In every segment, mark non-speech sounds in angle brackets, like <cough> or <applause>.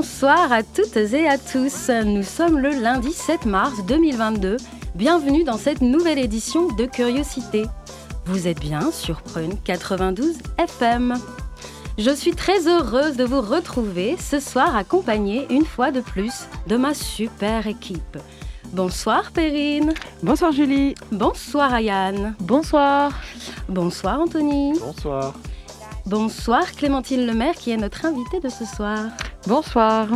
Bonsoir à toutes et à tous. Nous sommes le lundi 7 mars 2022. Bienvenue dans cette nouvelle édition de Curiosité. Vous êtes bien sur Prune 92 FM. Je suis très heureuse de vous retrouver ce soir accompagnée une fois de plus de ma super équipe. Bonsoir Perrine. Bonsoir Julie. Bonsoir Ayane. Bonsoir. Bonsoir Anthony. Bonsoir. Bonsoir Clémentine Lemaire qui est notre invitée de ce soir. Bonsoir.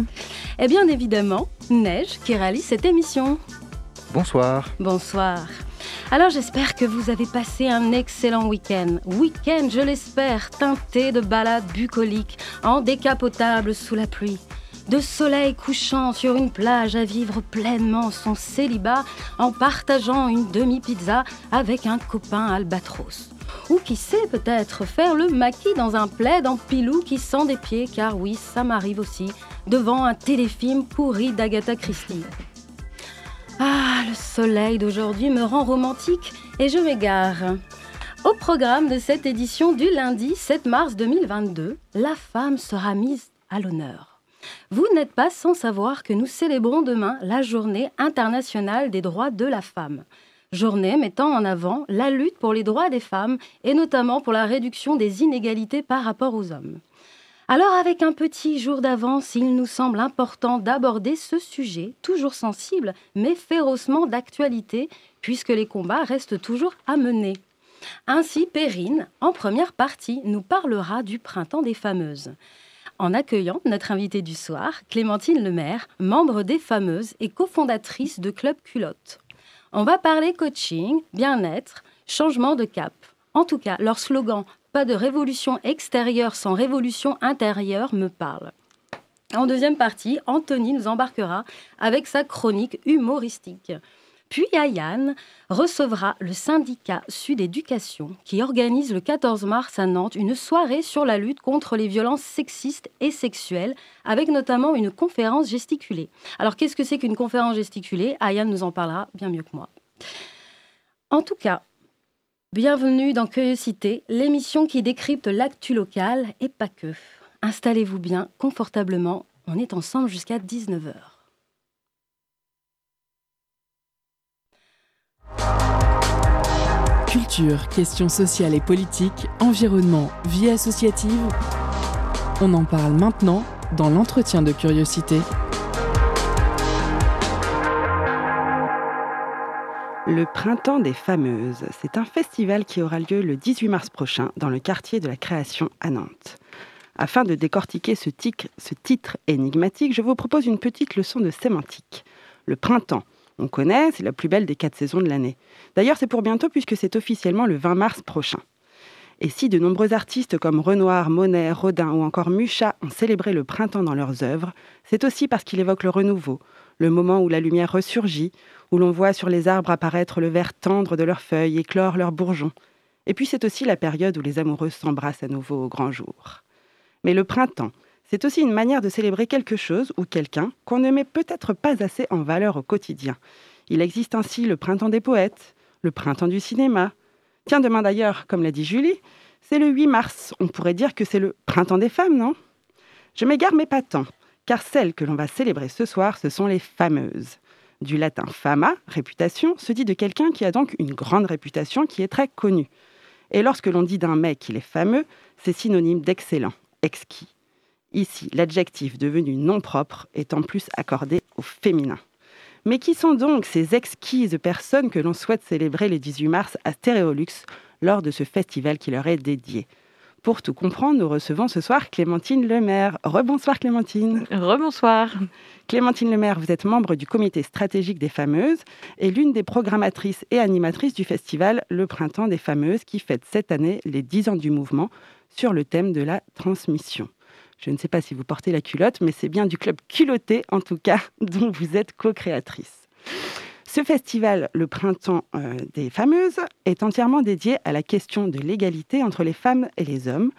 Et bien évidemment, Neige qui réalise cette émission. Bonsoir. Bonsoir. Alors j'espère que vous avez passé un excellent week-end. Week-end, je l'espère, teinté de balades bucoliques, en décapotable sous la pluie. De soleil couchant sur une plage à vivre pleinement son célibat en partageant une demi-pizza avec un copain albatros. Ou qui sait peut-être faire le maquis dans un plaid en pilou qui sent des pieds, car oui, ça m'arrive aussi, devant un téléfilm pourri d'Agatha Christie. Ah, le soleil d'aujourd'hui me rend romantique et je m'égare. Au programme de cette édition du lundi 7 mars 2022, la femme sera mise à l'honneur. Vous n'êtes pas sans savoir que nous célébrons demain la journée internationale des droits de la femme. Journée mettant en avant la lutte pour les droits des femmes et notamment pour la réduction des inégalités par rapport aux hommes. Alors avec un petit jour d'avance, il nous semble important d'aborder ce sujet, toujours sensible, mais férocement d'actualité, puisque les combats restent toujours à mener. Ainsi, Perrine, en première partie, nous parlera du printemps des fameuses. En accueillant notre invitée du soir, Clémentine Lemaire, membre des fameuses et cofondatrice de Club Culotte. On va parler coaching, bien-être, changement de cap. En tout cas, leur slogan pas de révolution extérieure sans révolution intérieure me parle. En deuxième partie, Anthony nous embarquera avec sa chronique humoristique. Puis Ayane recevra le syndicat Sud Éducation qui organise le 14 mars à Nantes une soirée sur la lutte contre les violences sexistes et sexuelles avec notamment une conférence gesticulée. Alors qu'est-ce que c'est qu'une conférence gesticulée? Ayane nous en parlera bien mieux que moi. En tout cas, Bienvenue dans Curiosité, l'émission qui décrypte l'actu local et pas que. Installez-vous bien, confortablement, on est ensemble jusqu'à 19h. Culture, questions sociales et politiques, environnement, vie associative. On en parle maintenant dans l'entretien de curiosité. Le Printemps des Fameuses, c'est un festival qui aura lieu le 18 mars prochain dans le quartier de la création à Nantes. Afin de décortiquer ce, ce titre énigmatique, je vous propose une petite leçon de sémantique. Le printemps, on connaît, c'est la plus belle des quatre saisons de l'année. D'ailleurs, c'est pour bientôt puisque c'est officiellement le 20 mars prochain. Et si de nombreux artistes comme Renoir, Monet, Rodin ou encore Mucha ont célébré le printemps dans leurs œuvres, c'est aussi parce qu'il évoque le renouveau, le moment où la lumière ressurgit, où l'on voit sur les arbres apparaître le vert tendre de leurs feuilles, éclore leurs bourgeons. Et puis c'est aussi la période où les amoureux s'embrassent à nouveau au grand jour. Mais le printemps, c'est aussi une manière de célébrer quelque chose ou quelqu'un qu'on ne met peut-être pas assez en valeur au quotidien. Il existe ainsi le printemps des poètes, le printemps du cinéma. Tiens, demain d'ailleurs, comme l'a dit Julie, c'est le 8 mars. On pourrait dire que c'est le printemps des femmes, non? Je m'égare, mais pas tant, car celles que l'on va célébrer ce soir, ce sont les fameuses du latin fama, réputation, se dit de quelqu'un qui a donc une grande réputation, qui est très connu. Et lorsque l'on dit d'un mec qu'il est fameux, c'est synonyme d'excellent, exquis. Ici, l'adjectif devenu non propre est en plus accordé au féminin. Mais qui sont donc ces exquises personnes que l'on souhaite célébrer le 18 mars à Stéréolux lors de ce festival qui leur est dédié? Pour tout comprendre, nous recevons ce soir Clémentine Lemaire. Rebonsoir Clémentine. Rebonsoir. Clémentine Lemaire, vous êtes membre du comité stratégique des Fameuses et l'une des programmatrices et animatrices du festival Le Printemps des Fameuses qui fête cette année les 10 ans du mouvement sur le thème de la transmission. Je ne sais pas si vous portez la culotte, mais c'est bien du club culotté, en tout cas, <laughs> dont vous êtes co-créatrice. Ce festival, le Printemps euh, des Fameuses, est entièrement dédié à la question de l'égalité entre les femmes et les hommes.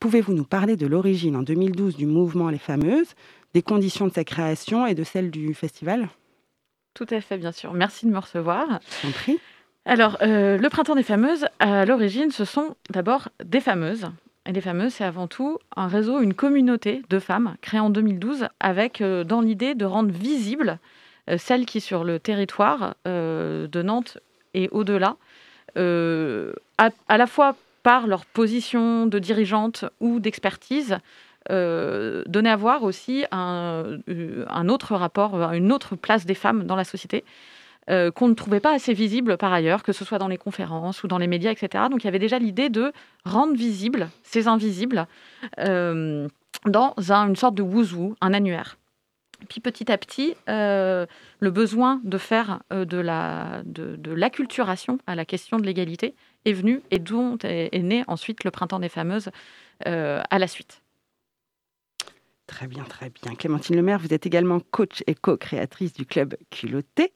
Pouvez-vous nous parler de l'origine en 2012 du mouvement Les Fameuses, des conditions de sa création et de celle du festival? Tout à fait, bien sûr. Merci de me recevoir. Je prie. Alors, euh, le Printemps des Fameuses, à l'origine, ce sont d'abord des fameuses. Et les fameuses, c'est avant tout un réseau, une communauté de femmes créée en 2012 avec euh, dans l'idée de rendre visibles euh, celles qui, sur le territoire euh, de Nantes et au-delà, à, à, la fois par leur position de dirigeante ou d'expertise, donner à voir aussi un, autre rapport, une autre place des femmes dans la société. Euh, qu'on ne trouvait pas assez visible par ailleurs, que ce soit dans les conférences ou dans les médias, etc. Donc il y avait déjà l'idée de rendre visibles ces invisibles euh, dans une sorte de wouzou, un annuaire. Puis petit à petit, euh, le besoin de faire de, la, de, l'acculturation à la question de l'égalité est venu et dont est, né ensuite le Printemps des Fameuses à la suite. Très bien, très bien. Clémentine Lemaire, vous êtes également coach et co-créatrice du club Culotté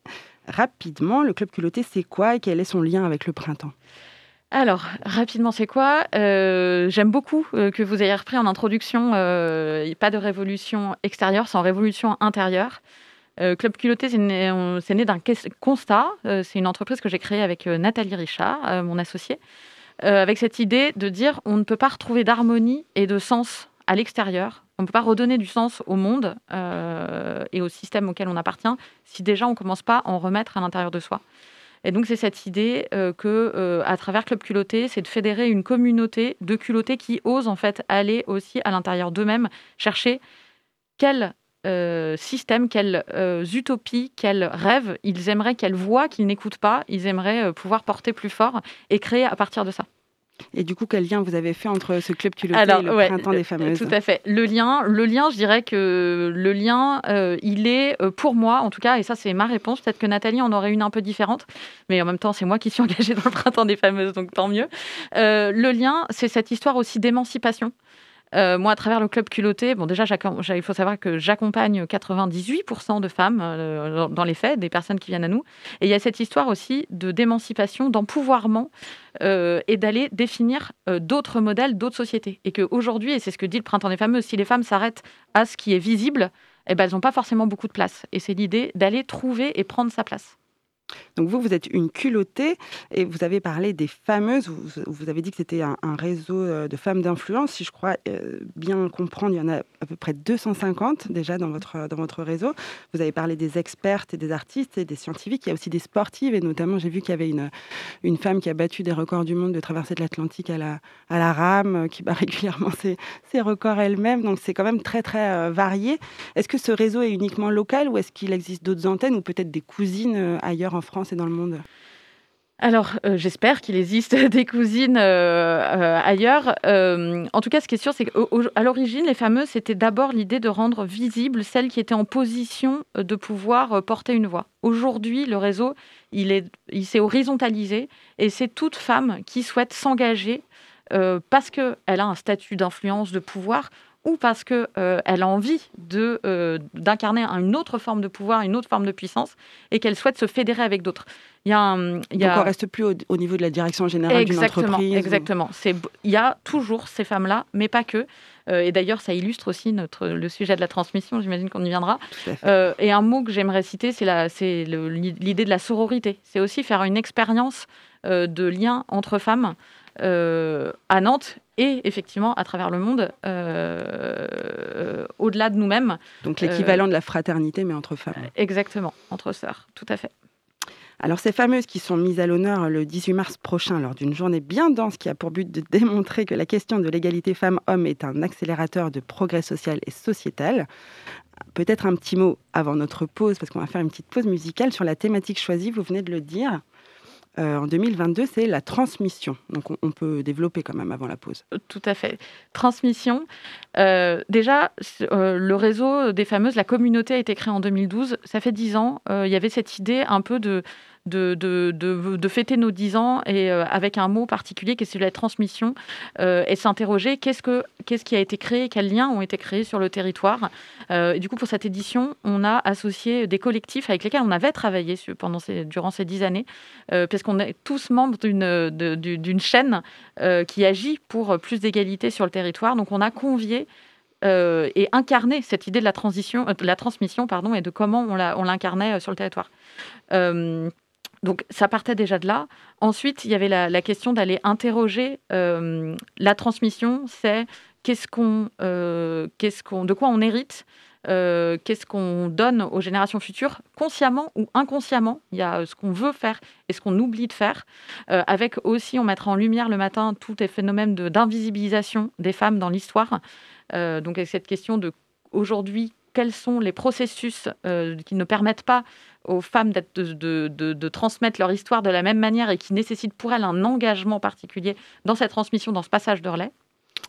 rapidement, le club culotté, c'est quoi et quel est son lien avec le printemps? Alors, rapidement, c'est quoi? Euh, J'aime beaucoup euh, que vous ayez repris en introduction, euh, pas de révolution extérieure, sans révolution intérieure. Club Culotté, c'est né, né d'un constat. c'est une entreprise que j'ai créée avec Nathalie Richard, mon associée, avec cette idée de dire on ne peut pas retrouver d'harmonie et de sens à l'extérieur on ne peut pas redonner du sens au monde euh, et au système auquel on appartient si déjà on ne commence pas à en remettre à l'intérieur de soi. Et donc c'est cette idée euh, que, euh, à travers Club Culotté, c'est de fédérer une communauté de culottés qui osent en fait aller aussi à l'intérieur d'eux-mêmes chercher quel système, quelles utopies, quels rêves ils aimeraient, quelles voix qu'ils n'écoutent pas, ils aimeraient pouvoir porter plus fort et créer à partir de ça. Et du coup, quel lien vous avez fait entre ce club culotté et le printemps des fameuses Tout à fait. Le lien, le lien, je dirais que le lien, euh, il est euh, pour moi, en tout cas, et ça c'est ma réponse. Peut-être que Nathalie en aurait une un peu différente, mais en même temps, c'est moi qui suis <laughs> engagée dans le printemps des fameuses, donc tant mieux. Euh, le lien, c'est cette histoire aussi d'émancipation. Euh, moi, à travers le club culotté, bon, déjà, il faut savoir que j'accompagne 98% de femmes euh, dans les faits, des personnes qui viennent à nous. Et il y a cette histoire aussi de d'émancipation, d'empouvoirment euh, et d'aller définir d'autres modèles, d'autres sociétés. Et qu'aujourd'hui, et c'est ce que dit le Printemps des Fameuses, si les femmes s'arrêtent à ce qui est visible, eh ben, elles n'ont pas forcément beaucoup de place. Et c'est l'idée d'aller trouver et prendre sa place. Donc vous, vous êtes une culottée et vous avez parlé des fameuses, vous, avez dit que c'était un, réseau euh, de femmes d'influence. Si je crois euh, bien comprendre, il y en a à peu près 250 déjà dans votre, dans votre réseau. Vous avez parlé des expertes et des artistes et des scientifiques. Il y a aussi des sportives et notamment j'ai vu qu'il y avait une, une femme qui a battu des records du monde de traverser de l'Atlantique à la, à la rame, euh, qui bat <laughs> régulièrement ses, ses records elle-même. Donc c'est quand même très très varié. Est-ce que ce réseau est uniquement local ou est-ce qu'il existe d'autres antennes ou peut-être des cousines ailleurs en France et dans le monde alors, euh, j'espère qu'il existe <laughs> des cousines euh, euh, ailleurs. en tout cas, ce qui est sûr, c'est qu'à l'origine, les fameuses, c'était d'abord l'idée de rendre visible celles qui étaient en position de pouvoir porter une voix. Aujourd'hui, le réseau, il s'est il horizontalisé et c'est toute femme qui souhaite s'engager parce qu'elle a un statut d'influence, de pouvoir, ou parce qu'elle euh, a envie de, euh, d'incarner une autre forme de pouvoir, une autre forme de puissance, et qu'elle souhaite se fédérer avec d'autres. Il y a un, il y a... Donc on reste plus au, niveau de la direction générale d'une entreprise. Exactement. C'est, il y a toujours ces femmes-là, mais pas que. Euh, et d'ailleurs, ça illustre aussi notre, le sujet de la transmission, j'imagine qu'on y viendra. et un mot que j'aimerais citer, c'est, la, c'est l'idée de la sororité. C'est aussi faire une expérience de lien entre femmes à Nantes et effectivement à travers le monde, euh, au-delà de nous-mêmes. Donc l'équivalent euh, de la fraternité, mais entre femmes. Exactement, entre sœurs, tout à fait. Alors ces fameuses qui sont mises à l'honneur le 18 mars prochain lors d'une journée bien dense qui a pour but de <laughs> démontrer que la question de l'égalité femmes-hommes est un accélérateur de progrès social et sociétal. Peut-être un petit mot avant notre pause, parce qu'on va faire une petite pause musicale sur la thématique choisie, vous venez de le dire. Euh, en 2022, c'est la transmission. Donc on, peut développer quand même avant la pause. Euh, tout à fait. Transmission. Euh, déjà, le réseau des fameuses, la communauté a été créée en 2012. Ça fait dix ans. il y avait cette idée un peu de de, de, de, fêter nos 10 ans et avec un mot particulier qui est celui de la transmission et s'interroger qu'est-ce, que, qu'est-ce qui a été créé, quels liens ont été créés sur le territoire. et du coup, pour cette édition, on a associé des collectifs avec lesquels on avait travaillé pendant ces, durant ces 10 années, parce qu'on est tous membres d'une, d'une chaîne qui agit pour plus d'égalité sur le territoire. Donc on a convié euh, et incarner cette idée de la, transition, euh, la transmission pardon, et de comment on l'incarnait euh, sur le territoire. Donc ça partait déjà de là. Ensuite, il y avait la, question d'aller interroger la transmission, c'est qu'est-ce qu'on, qu'est-ce qu'on, de quoi on hérite, qu'est-ce qu'on donne aux générations futures, consciemment ou inconsciemment. Il y a ce qu'on veut faire et ce qu'on oublie de faire, avec aussi on mettra en lumière le matin tous les phénomènes d'invisibilisation des femmes dans l'histoire. Euh, donc avec cette question de aujourd'hui, quels sont les processus euh, qui ne permettent pas aux femmes de, transmettre leur histoire de la même manière et qui nécessitent pour elles un engagement particulier dans cette transmission, dans ce passage de relais.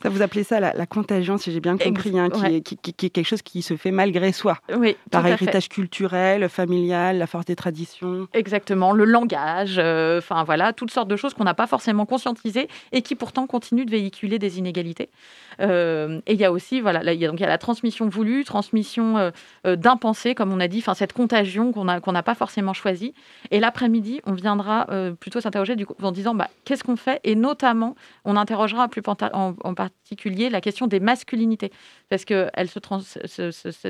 Ça, vous appelez ça la, contagion, si j'ai bien compris, hein, qui, est, qui, est, quelque chose qui se fait malgré soi. Oui, Par héritage culturel, familial, la force des traditions. Exactement, le langage, euh, enfin voilà, toutes sortes de choses qu'on n'a pas forcément conscientisées et qui pourtant continuent de véhiculer des inégalités. Euh, et il y a aussi, voilà, il y a, donc il y a la transmission voulue, transmission euh, d'un pensée, comme on a dit, enfin cette contagion qu'on n'a qu'on n'a pas forcément choisie. Et l'après-midi, on viendra plutôt s'interroger en disant bah, qu'est-ce qu'on fait? Et notamment, on interrogera plus en, en particulier la question des masculinités, parce que elle se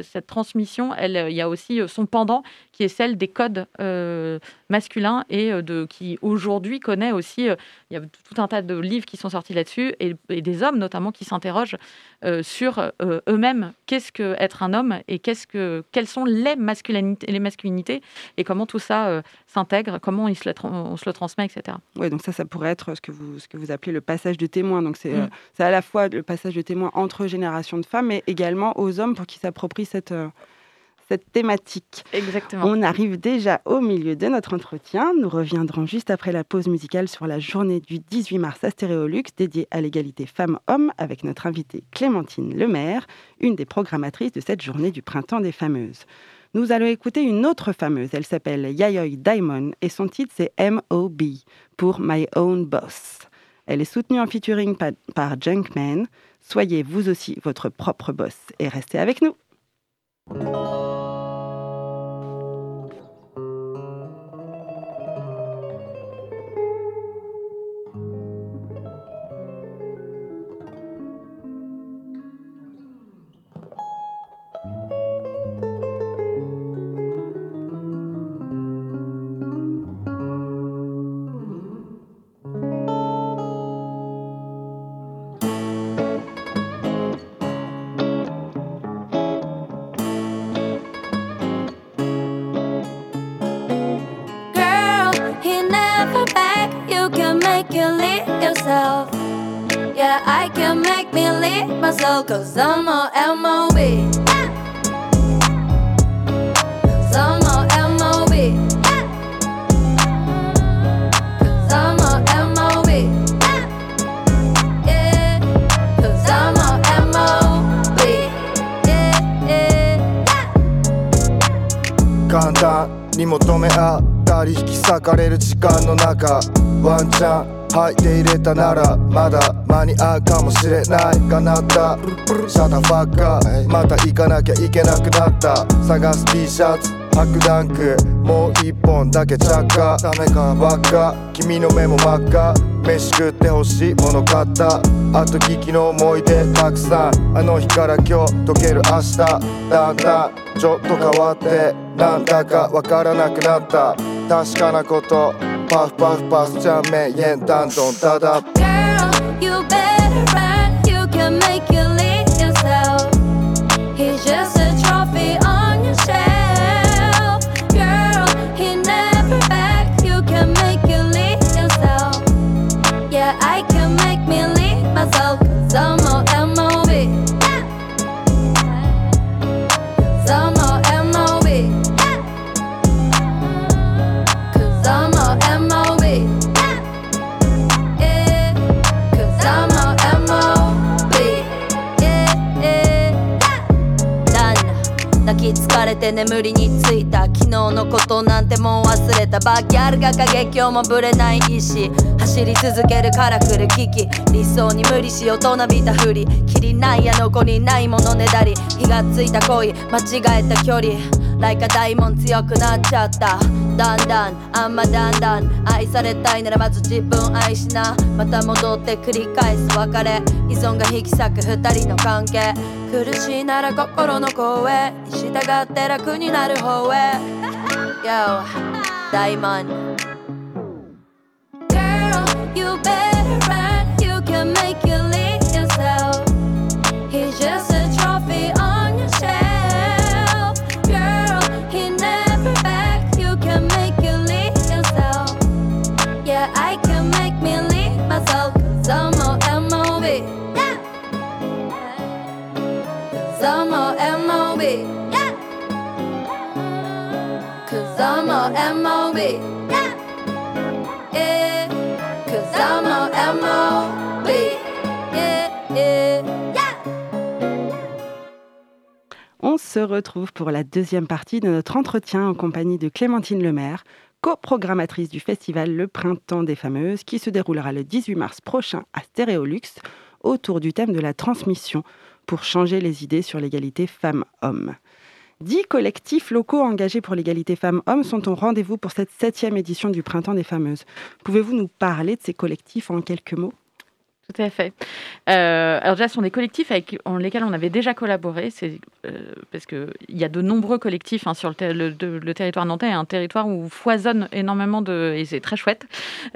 cette transmission, elle, il y a aussi euh, son pendant qui est celle des codes euh, masculins et euh, de, qui aujourd'hui connaît aussi, il y a tout un tas de livres qui sont sortis là-dessus et, des hommes notamment qui s'interrogent sur eux-mêmes, qu'est-ce que être un homme et qu'est-ce que, quelles sont les masculinités, les masculinités et comment tout ça s'intègre, comment on se, le on se le transmet, etc. Oui, donc ça, ça pourrait être ce que vous, ce que vous appelez le passage de témoin. Donc c'est mmh. à la fois le passage de témoin entre générations de femmes, mais également aux hommes pour qu'ils s'approprient cette, euh, cette thématique. Exactement. On arrive déjà au milieu de notre entretien. Nous reviendrons juste après la pause musicale sur la journée du 18 mars à Stéréolux dédiée à l'égalité femmes-hommes avec notre invitée Clémentine Lemaire, une des programmatrices de cette journée du printemps des fameuses. Nous allons écouter une autre fameuse. Elle s'appelle Yayoi Diamond et son titre c'est M.O.B. pour My Own Boss. Elle est soutenue en featuring par, Junkman. Soyez vous aussi votre propre boss et restez avec nous. girl, に求め合ったり引き裂かれる時間の中ワンちゃん履いて入れたならまだ間に合うかもしれないかなった。シャタファッカーまた行かなきゃいけなくなった。探す T シャツ白ダンクもう一本だけ着火。ダメか。ばっか。君の目も真っ赤。飯食って欲しいもの買った。後聞きの思い出たくさん。あの日から今日溶ける明日。だんだんちょっと変わってなんだかわからなくなった。確かなこと Bas bas basacağım ben yeniden don da Girl you better run you can make て眠りについた昨日のことなんてもう忘れたバーギャルが過激をもぶれない意志走り続けるから来る危機理想に無理し大人びたふりきりないや残りないものねだり火がついた恋間違えた距離ライカ大門強くなっちゃった。だんだんあんまだんだん愛されたいならまず自分愛しな。また戻って繰り返す別れ。依存が引き裂く二人の関係。苦しいなら心の声に従って楽になる方へ。Yo 大門 retrouve pour la deuxième partie de notre entretien en compagnie de Clémentine Lemaire, coprogrammatrice du festival Le Printemps des Fameuses, qui se déroulera le 18 mars prochain à Stéréolux, autour du thème de la transmission pour changer les idées sur l'égalité femmes-hommes. Dix collectifs locaux engagés pour l'égalité femmes-hommes sont au rendez-vous pour cette septième édition du Printemps des Fameuses. Pouvez-vous nous parler de ces collectifs en quelques mots? Tout à fait. Euh, alors déjà, ce sont des collectifs avec en lesquels on avait déjà collaboré. C'est euh, parce que il y a de nombreux collectifs hein, sur le, ter- le- de- le territoire nantais, un territoire où foisonne énormément de et c'est très chouette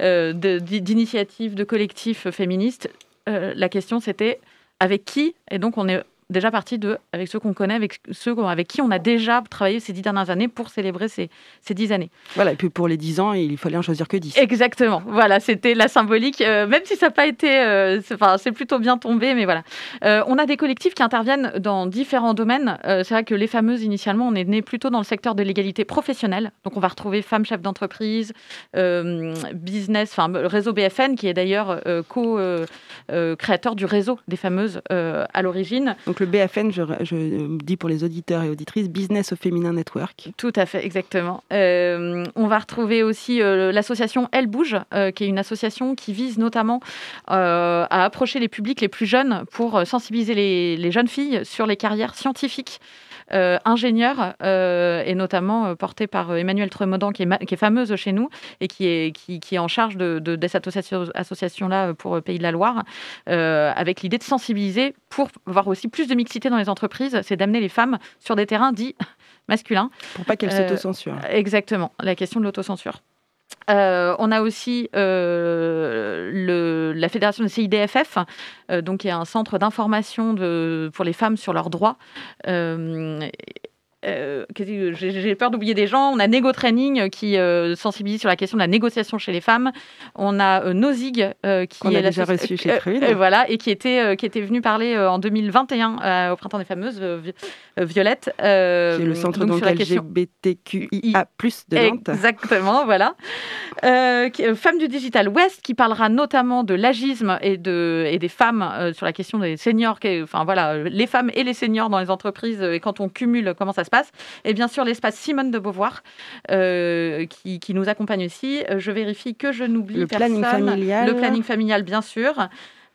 euh, de- d'i- d'initiatives, de collectifs féministes. Euh, la question c'était avec qui? Et donc on est déjà parti de avec ceux qu'on connaît, avec ceux avec qui on a déjà travaillé ces dix dernières années pour célébrer ces, ces dix années. Voilà, et puis pour les 10 ans, il fallait en choisir que 10. Exactement. Voilà, c'était la symbolique. euh, même si ça n'a pas été, euh, c'est enfin, c'est plutôt bien tombé, mais voilà. Euh, on a des collectifs qui interviennent dans différents domaines. C'est vrai que les fameuses, initialement, on est né plutôt dans le secteur de l'égalité professionnelle. Donc, on va retrouver femmes chefs d'entreprise, business, enfin, le réseau BFN, qui est d'ailleurs co-créateur du réseau des fameuses à l'origine. Donc le BFN, je, dis pour les auditeurs et auditrices, Business au Féminin Network. Tout à fait, exactement. Euh, on va retrouver aussi euh, l'association Elle Bouge, euh, qui est une association qui vise notamment à approcher les publics les plus jeunes pour sensibiliser les jeunes filles sur les carrières scientifiques. Euh, ingénieure euh, et notamment euh, portée par euh, Emmanuelle Tremodan qui est, qui est fameuse chez nous et qui est, qui, qui est en charge de, de, de cette association- association-là pour Pays de la Loire avec l'idée de sensibiliser pour voir aussi plus de mixité dans les entreprises, c'est d'amener les femmes sur des terrains dits masculins Pour pas qu'elle Euh, s'autocensurent. Exactement, la question de l'autocensure. Euh, on a aussi euh, la fédération des CIDFF, euh, donc qui est un centre d'information de- pour les femmes sur leurs droits. Euh, J'ai peur d'oublier des gens. On a Nego Training euh, qui euh, sensibilise sur la question de la négociation chez les femmes. On a euh, Nozig qui a est déjà l'associ- reçu chez Prune. voilà, et qui était, qui était venu parler en 2021 euh, au printemps des fameuses Vi- Violette. qui est le centre donc donc, sur la question LGBTQIA+, de Nantes. Exactement, voilà. Euh, qui- euh, Femme du Digital West, qui parlera notamment de l'agisme et, de, et des femmes sur la question des seniors, enfin voilà, les femmes et les seniors dans les entreprises, et quand on cumule, comment ça se Et bien sûr, l'espace Simone de Beauvoir, euh, qui, qui nous accompagne aussi. Je vérifie que je n'oublie Le planning familial. Le planning familial, bien sûr.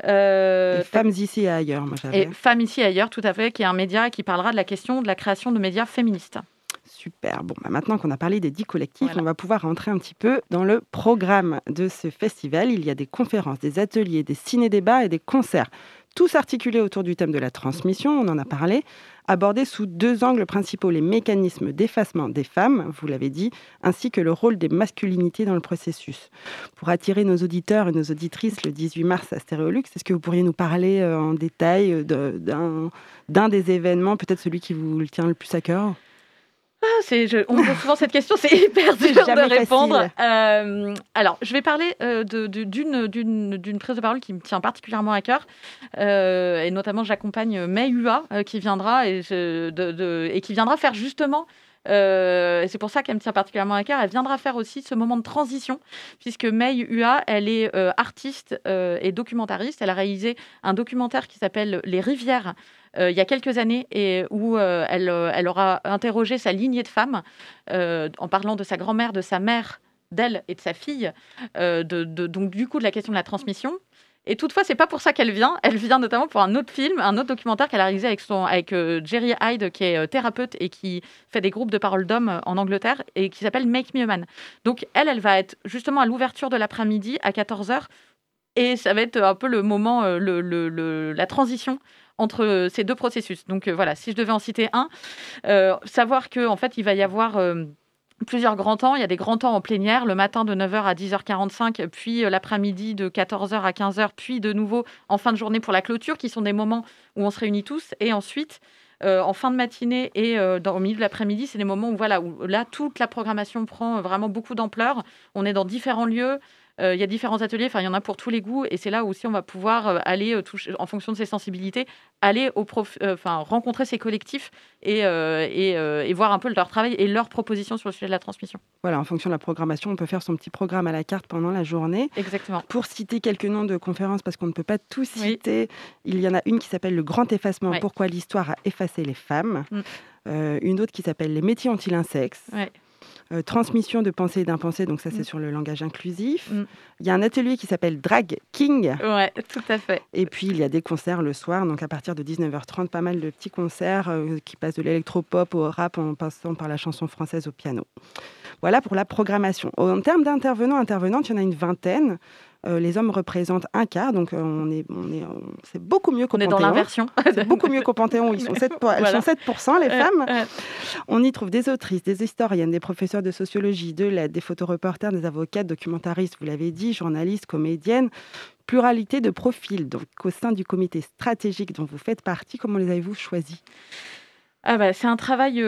Euh, femmes ici et ailleurs, moi j'avais. et Femmes ici et ailleurs, tout à fait, qui est un média qui parlera de la question de la création de médias féministes. Super. Bon, bah maintenant qu'on a parlé des dix collectifs, Voilà. on va pouvoir rentrer un petit peu dans le programme de ce festival. Il y a des conférences, des ateliers, des ciné-débats et des concerts. Tous articulés autour du thème de la transmission, on en a parlé, abordés sous deux angles principaux, les mécanismes d'effacement des femmes, vous l'avez dit, ainsi que le rôle des masculinités dans le processus. Pour attirer nos auditeurs et nos auditrices le 18 mars à Stéréolux, est-ce que vous pourriez nous parler euh, en détail d'un des événements, peut-être celui qui vous tient le plus à cœur? Ah, je- on me pose <laughs> souvent cette question, c'est hyper dur de répondre. Euh, alors, je vais parler euh, d'une prise de parole qui me tient particulièrement à cœur. Euh, et notamment, j'accompagne May Hua euh, qui viendra et, je- de- de- et qui viendra faire justement. euh, et c'est pour ça qu'elle me tient particulièrement à cœur. Elle viendra faire aussi ce moment de transition, puisque May Hua, elle est euh, artiste euh, et documentariste. Elle a réalisé un documentaire qui s'appelle Les rivières, il y a quelques années et où elle, elle aura interrogé sa lignée de femmes en parlant de sa grand-mère, de sa mère, d'elle et de sa fille, donc du coup de la question de la transmission. Et toutefois, c'est pas pour ça qu'elle vient. Elle vient notamment pour un autre film, un autre documentaire qu'elle a réalisé avec, euh, Jerry Hyde, qui est euh, thérapeute et qui fait des groupes de parole d'hommes euh, en Angleterre et qui s'appelle Make Me a Man. Donc, elle, elle va être justement à l'ouverture de l'après-midi à 14h. Et ça va être un peu le moment, la transition entre ces deux processus. Donc voilà, si je devais en citer un, savoir qu'en en fait, il va y avoir plusieurs grands temps. Il y a des grands temps en plénière, le matin de 9h à 10h45, puis euh, l'après-midi de 14h à 15h, puis de nouveau en fin de journée pour la clôture, qui sont des moments où on se réunit tous. Et ensuite, euh, en fin de matinée et euh, dans, au milieu de l'après-midi, c'est des moments où, voilà, où là, toute la programmation prend vraiment beaucoup d'ampleur. On est dans différents lieux. Euh, il y a différents ateliers, enfin, il y en a pour tous les goûts. Et c'est là aussi on va pouvoir euh, aller, euh, toucher, en fonction de ses sensibilités, aller au enfin, rencontrer ces collectifs et, et, voir un peu leur travail et leurs propositions sur le sujet de la transmission. Voilà, en fonction de la programmation, on peut faire son petit programme à la carte pendant la journée. Exactement. Pour citer quelques noms de conférences, parce qu'on ne peut pas tous citer, il y en a une qui s'appelle Le Grand Effacement, pourquoi l'histoire a effacé les femmes. Mm. une autre qui s'appelle Les métiers ont-ils un sexe euh, transmission de pensée et d'impensée, donc ça c'est mm. sur le langage inclusif. Mm. Il y a un atelier qui s'appelle Drag King. Ouais, tout à fait. Et puis il y a des concerts le soir, donc à partir de 19h30, pas mal de petits concerts euh, qui passent de l'électropop au rap en passant par la chanson française au piano. Voilà pour la programmation. En termes d'intervenants, intervenantes, il y en a une vingtaine. Euh, les hommes représentent un quart, donc euh, on est, on est, c'est beaucoup mieux qu'au On est dans l'inversion. <laughs> c'est beaucoup mieux qu'au Panthéon, ils sont 7 elles sont 7%, les femmes. On y trouve des autrices, des historiennes, des professeurs de sociologie, de l'aide, des photoreporters, des avocats, documentaristes, vous l'avez dit, journalistes, comédiennes, pluralité de profils. Donc au sein du comité stratégique dont vous faites partie, comment les avez-vous choisis? Ah bah, c'est un travail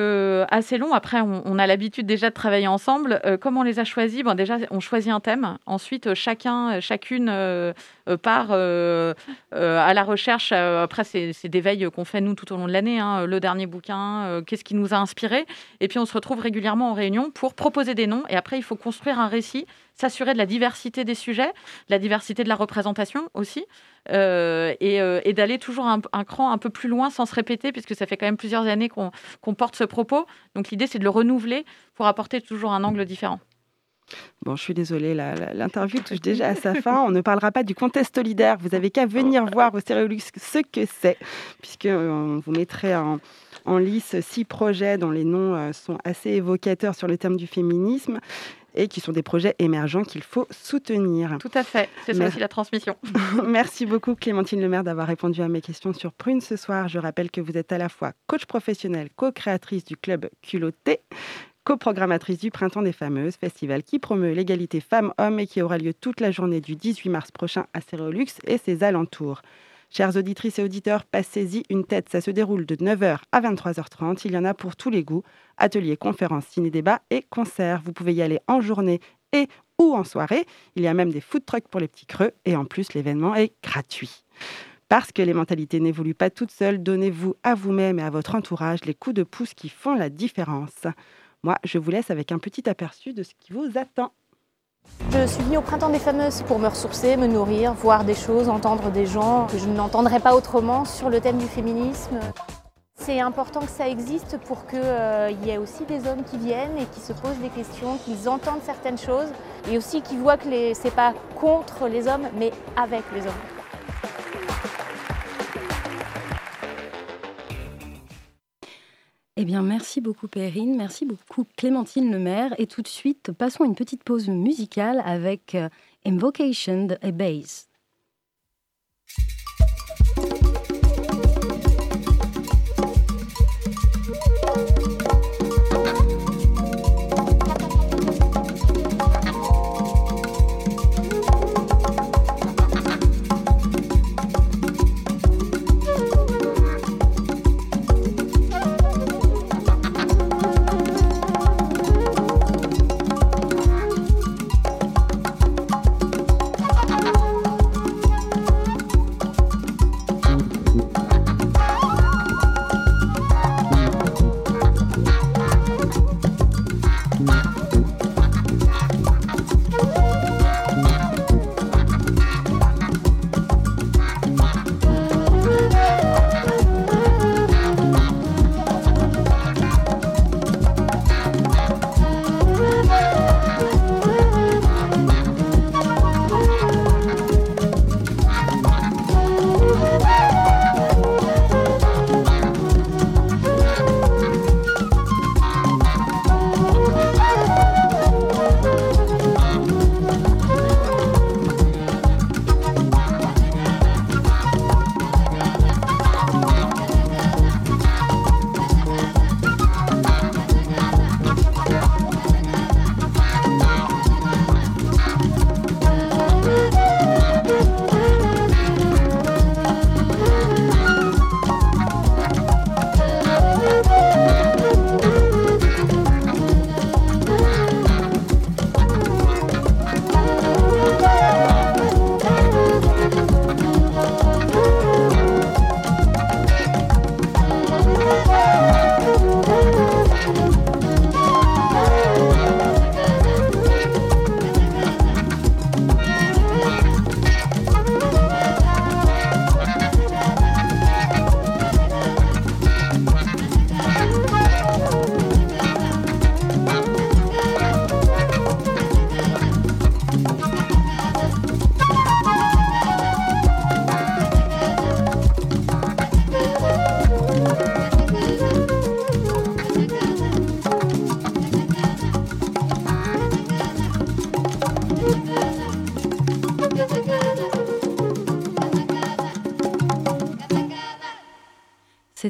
assez long. Après, on, a l'habitude déjà de travailler ensemble. Comment on les a choisis? Bon, Déjà, on choisit un thème. Ensuite, chacun, chacune part à la recherche. après, c'est des veilles qu'on fait nous tout au long de l'année. Hein. Le dernier bouquin, qu'est-ce qui nous a inspiré Et puis, on se retrouve régulièrement en réunion pour proposer des noms. Et après, il faut construire un récit s'assurer de la diversité des sujets, de la diversité de la représentation aussi, euh, euh, et, d'aller toujours un, cran un peu plus loin sans se répéter, puisque ça fait quand même plusieurs années qu'on porte ce propos. Donc l'idée, c'est de le renouveler pour apporter toujours un angle différent. Bon, je suis désolée, l'interview touche déjà à sa <laughs> fin. On ne parlera pas du contest solidaire. Vous avez qu'à venir voir au Stéréolux ce que c'est, puisqu'on euh, vous mettrait en, en lice six projets dont les noms sont assez évocateurs sur le thème du féminisme et qui sont des projets émergents qu'il faut soutenir. Tout à fait, c'est ça aussi la transmission. <laughs> Merci beaucoup Clémentine Lemaire d'avoir répondu à mes questions sur Prune ce soir. Je rappelle que vous êtes à la fois coach professionnel, co-créatrice du club Culotté, coprogrammatrice du Printemps des Fameuses, festival qui promeut l'égalité femmes-hommes et qui aura lieu toute la journée du 18 mars prochain à Céréolux et ses alentours. Chères auditrices et auditeurs, passez-y une tête. Ça se déroule de 9h à 23h30. Il y en a pour tous les goûts. Ateliers, conférences, ciné-débats et concerts. Vous pouvez y aller en journée et ou en soirée. Il y a même des food trucks pour les petits creux. Et en plus, l'événement est gratuit. Parce que les mentalités n'évoluent pas toutes seules, donnez-vous à vous-même et à votre entourage les coups de pouce qui font la différence. Moi, je vous laisse avec un petit aperçu de ce qui vous attend. Je suis venue au Printemps des Fameuses pour me ressourcer, me nourrir, voir des choses, entendre des gens que je n'entendrais pas autrement sur le thème du féminisme. C'est important que ça existe pour qu'il euh, y ait aussi des hommes qui viennent et qui se posent des questions, qu'ils entendent certaines choses et aussi qu'ils voient que ce n'est pas contre les hommes mais avec les hommes. Eh bien, merci beaucoup Perrine, merci beaucoup Clémentine Lemaire. Et tout de suite, passons une petite pause musicale avec euh, Invocation de Base.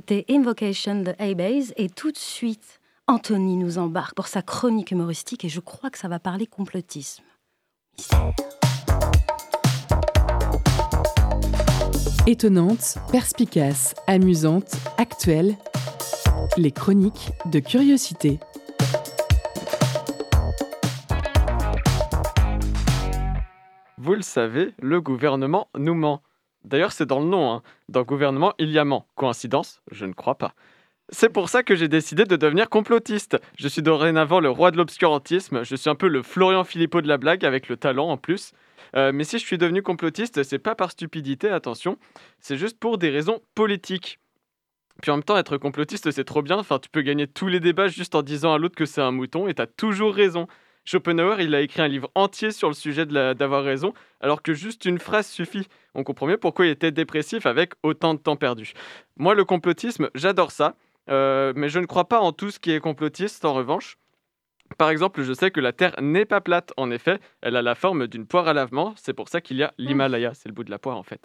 C'était Invocation de A-Base et tout de suite, Anthony nous embarque pour sa chronique humoristique et je crois que ça va parler complotisme. Étonnante, perspicace, amusante, actuelle, les chroniques de curiosité. Vous le savez, le gouvernement nous ment. D'ailleurs, c'est dans le nom. Hein. Dans gouvernement, il y a ment. Coïncidence? Je ne crois pas. C'est pour ça que j'ai décidé de devenir complotiste. Je suis dorénavant le roi de l'obscurantisme. Je suis un peu le Florian Philippot de la blague, avec le talent en plus. Euh, mais si je suis devenu complotiste, c'est pas par stupidité, attention. C'est juste pour des raisons politiques. Puis en même temps, être complotiste, c'est trop bien. Enfin, tu peux gagner tous les débats juste en disant à l'autre que c'est un mouton et t'as toujours raison. Schopenhauer, il a écrit un livre entier sur le sujet d'avoir raison, alors que juste une phrase suffit. On comprend mieux pourquoi il était dépressif avec autant de temps perdu. Moi, le complotisme, j'adore ça, euh, mais je ne crois pas en tout ce qui est complotiste, en revanche. Par exemple, je sais que la Terre n'est pas plate. En effet, elle a la forme d'une poire à lavement. C'est pour ça qu'il y a l'Himalaya. C'est le bout de la poire, en fait.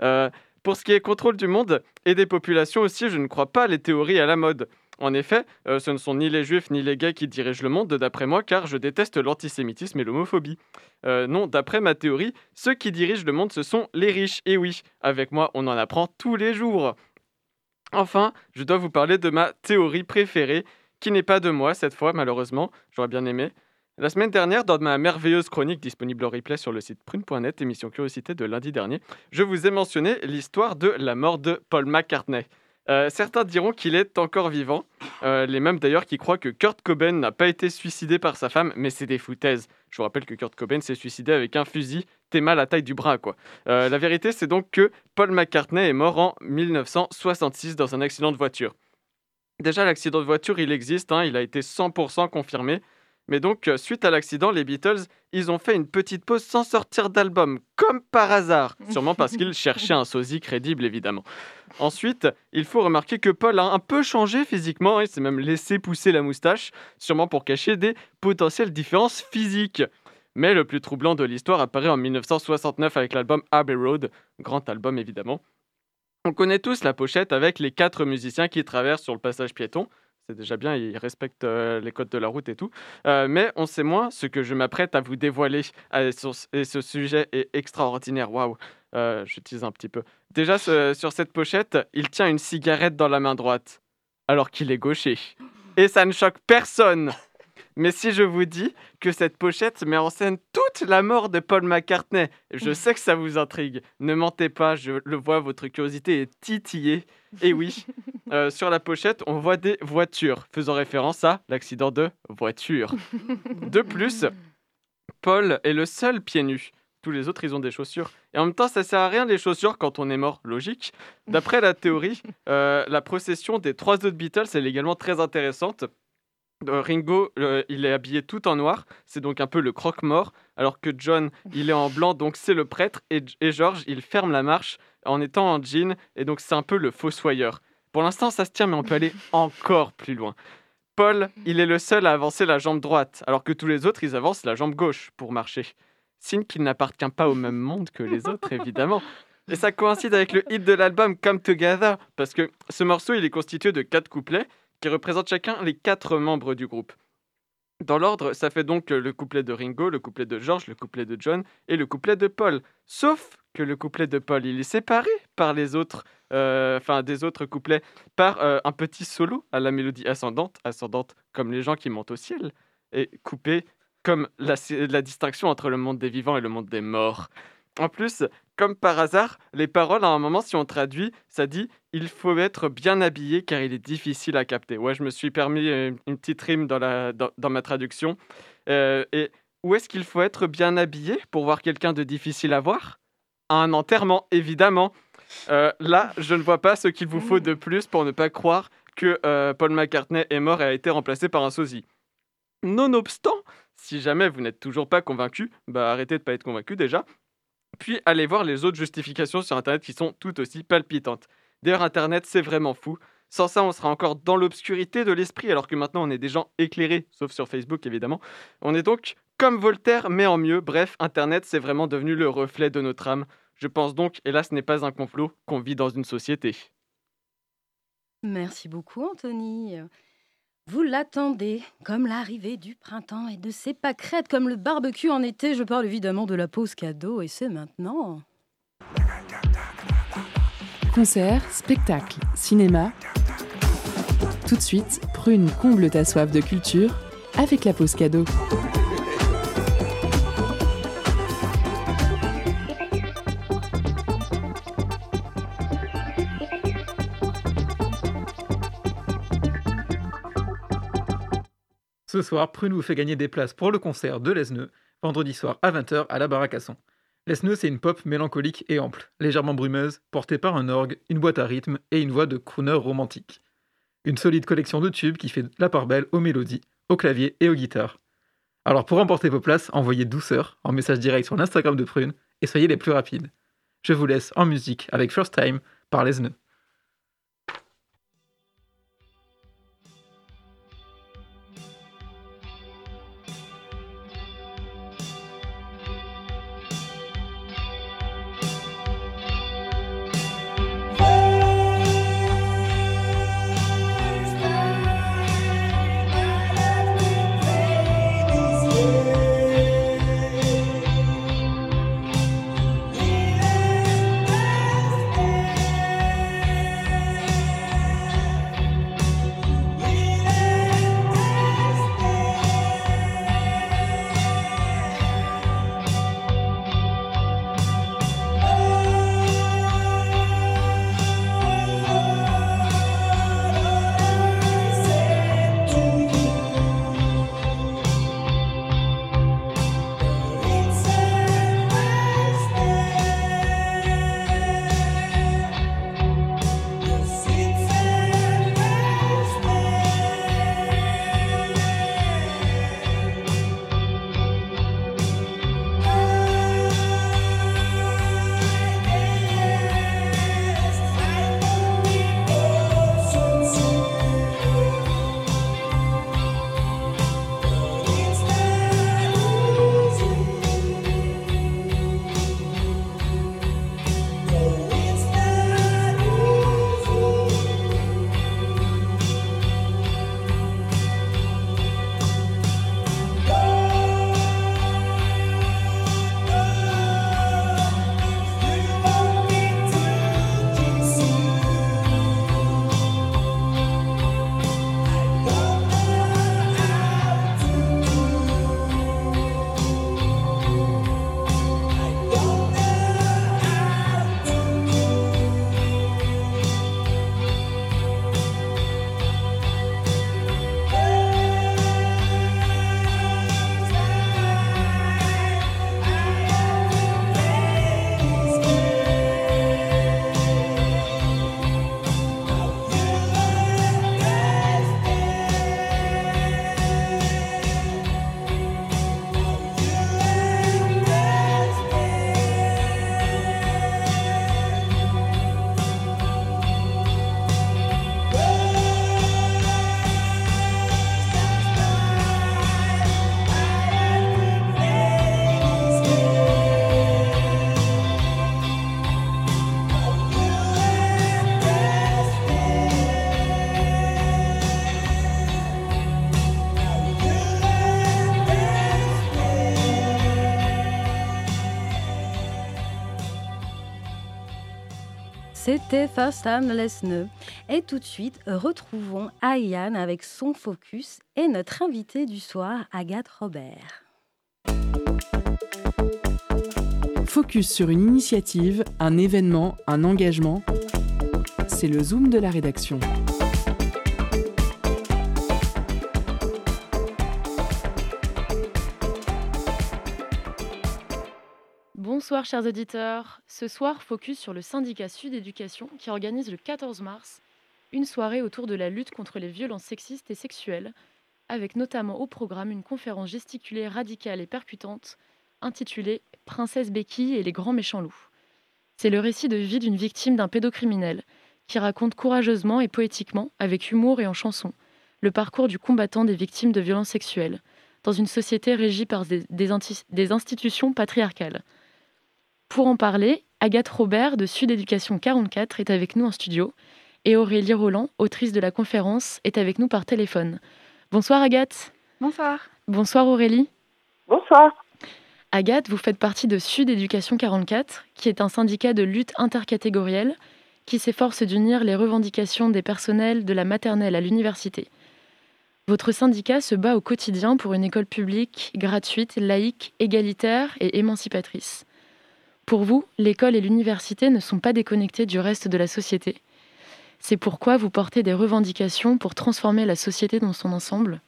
Euh, pour ce qui est contrôle du monde et des populations aussi, je ne crois pas les théories à la mode. En effet, euh, ce ne sont ni les juifs ni les gays qui dirigent le monde, d'après moi, car je déteste l'antisémitisme et l'homophobie. Euh, non, d'après ma théorie, ceux qui dirigent le monde, ce sont les riches. Et oui, avec moi, on en apprend tous les jours. Enfin, je dois vous parler de ma théorie préférée, qui n'est pas de moi cette fois, malheureusement, j'aurais bien aimé. La semaine dernière, dans ma merveilleuse chronique disponible en replay sur le site prune.net, émission Curiosité de lundi dernier, je vous ai mentionné l'histoire de la mort de Paul McCartney. Euh, certains diront qu'il est encore vivant, euh, les mêmes d'ailleurs qui croient que Kurt Cobain n'a pas été suicidé par sa femme, mais c'est des foutaises. Je vous rappelle que Kurt Cobain s'est suicidé avec un fusil, à la taille du bras quoi. Euh, la vérité c'est donc que Paul McCartney est mort en 1966 dans un accident de voiture. Déjà l'accident de voiture il existe, hein, il a été 100% confirmé, mais donc, suite à l'accident, les Beatles, ils ont fait une petite pause sans sortir d'album, comme par hasard, <laughs> sûrement parce qu'ils cherchaient un sosie crédible, évidemment. Ensuite, il faut remarquer que Paul a un peu changé physiquement, il s'est même laissé pousser la moustache, sûrement pour cacher des potentielles différences physiques. Mais le plus troublant de l'histoire apparaît en 1969 avec l'album Abbey Road, grand album évidemment. On connaît tous la pochette avec les quatre musiciens qui traversent sur le passage piéton c'est déjà bien, ils respectent euh, les codes de la route et tout. Euh, mais on sait moins ce que je m'apprête à vous dévoiler. et ce sujet est extraordinaire, waouh, euh, j'utilise un petit peu. Déjà, sur cette pochette, il tient une cigarette dans la main droite, alors qu'il est gaucher. Et ça ne choque personne. Mais si je vous dis que cette pochette met en scène toute la mort de Paul McCartney, je sais que ça vous intrigue. Ne mentez pas, je le vois, votre curiosité est titillée. Et oui, euh, sur la pochette, on voit des voitures, faisant référence à l'accident de voiture. <laughs> De plus, Paul est le seul pieds nus. Tous les autres, ils ont des chaussures. Et en même temps, ça sert à rien les chaussures quand on est mort, logique. D'après la théorie, euh, la procession des trois autres Beatles, est également très intéressante. Euh, Ringo, il est habillé tout en noir, c'est donc un peu le croque-mort, alors que John, il est en blanc, donc c'est le prêtre, et, George, il ferme la marche en étant en jean, et donc c'est un peu le fossoyeur. Pour l'instant, ça se tient, mais on peut aller encore plus loin. Paul, il est le seul à avancer la jambe droite, alors que tous les autres, ils avancent la jambe gauche pour marcher. Signe qu'il n'appartient pas au même monde que les autres, évidemment. Et ça coïncide avec le hit de l'album Come Together, parce que ce morceau, il est constitué de quatre couplets, qui représentent chacun les quatre membres du groupe. Dans l'ordre, ça fait donc le couplet de Ringo, le couplet de George, le couplet de John et le couplet de Paul. Sauf que le couplet de Paul, il est séparé par les autres, euh, enfin des autres couplets, par euh, un petit solo à la mélodie ascendante, ascendante comme les gens qui montent au ciel, et coupé comme la, la distinction entre le monde des vivants et le monde des morts. En plus, comme par hasard, les paroles, à un moment, si on traduit, ça dit il faut être bien habillé car il est difficile à capter. Ouais, je me suis permis euh, une, petite rime dans, la, dans, ma traduction. Et où est-ce qu'il faut être bien habillé pour voir quelqu'un de difficile à voir? À un enterrement, évidemment. Euh, là, je ne vois pas ce qu'il vous faut de plus pour ne pas croire que Paul McCartney est mort et a été remplacé par un sosie. Nonobstant, si jamais vous n'êtes toujours pas convaincu, bah arrêtez de ne pas être convaincu déjà. Puis allez voir les autres justifications sur Internet qui sont tout aussi palpitantes. D'ailleurs, Internet, c'est vraiment fou. Sans ça, on sera encore dans l'obscurité de l'esprit, alors que maintenant on est des gens éclairés, sauf sur Facebook évidemment. On est donc comme Voltaire, mais en mieux. Bref, Internet, c'est vraiment devenu le reflet de notre âme. Je pense donc, et là ce n'est pas un complot, qu'on vit dans une société. Merci beaucoup, Anthony. Vous l'attendez, comme l'arrivée du printemps et de ses pâquerettes, comme le barbecue en été. Je parle évidemment de la pause cadeau, et c'est maintenant. Concert, spectacle, cinéma. Tout de suite, Prune comble ta soif de culture avec la pause cadeau. Ce soir, Prune vous fait gagner des places pour le concert de Lesneux, vendredi soir à 20h à la Baraque à Son. Lesneux, c'est une pop mélancolique et ample, légèrement brumeuse, portée par un orgue, une boîte à rythme et une voix de crooner romantique. Une solide collection de tubes qui fait la part belle aux mélodies, au clavier et aux guitares. Alors pour remporter vos places, envoyez douceur en message direct sur l'Instagram de Prune et soyez les plus rapides. Je vous laisse en musique avec First Time par Lesneux. C'était First Time Lesneux. Et tout de suite, retrouvons Ayane avec son focus et notre invitée du soir, Agathe Robert. Focus sur une initiative, un événement, un engagement. C'est le zoom de la rédaction. Bonsoir chers auditeurs. Ce soir, focus sur le syndicat Sud Éducation qui organise le 14 mars une soirée autour de la lutte contre les violences sexistes et sexuelles, avec notamment au programme une conférence gesticulée radicale et percutante intitulée Princesse Becky et les grands méchants loups. C'est le récit de vie d'une victime d'un pédocriminel qui raconte courageusement et poétiquement, avec humour et en chanson, le parcours du combattant des victimes de violences sexuelles dans une société régie par des, institutions patriarcales. Pour en parler, Agathe Robert de Sud Éducation 44 est avec nous en studio et Aurélie Roland, autrice de la conférence, est avec nous par téléphone. Bonsoir Agathe. Bonsoir. Bonsoir Aurélie. Bonsoir. Agathe, vous faites partie de Sud Éducation 44, qui est un syndicat de lutte intercatégorielle qui s'efforce d'unir les revendications des personnels de la maternelle à l'université. Votre syndicat se bat au quotidien pour une école publique, gratuite, laïque, égalitaire et émancipatrice. Pour vous, l'école et l'université ne sont pas déconnectés du reste de la société. C'est pourquoi vous portez des revendications pour transformer la société dans son ensemble.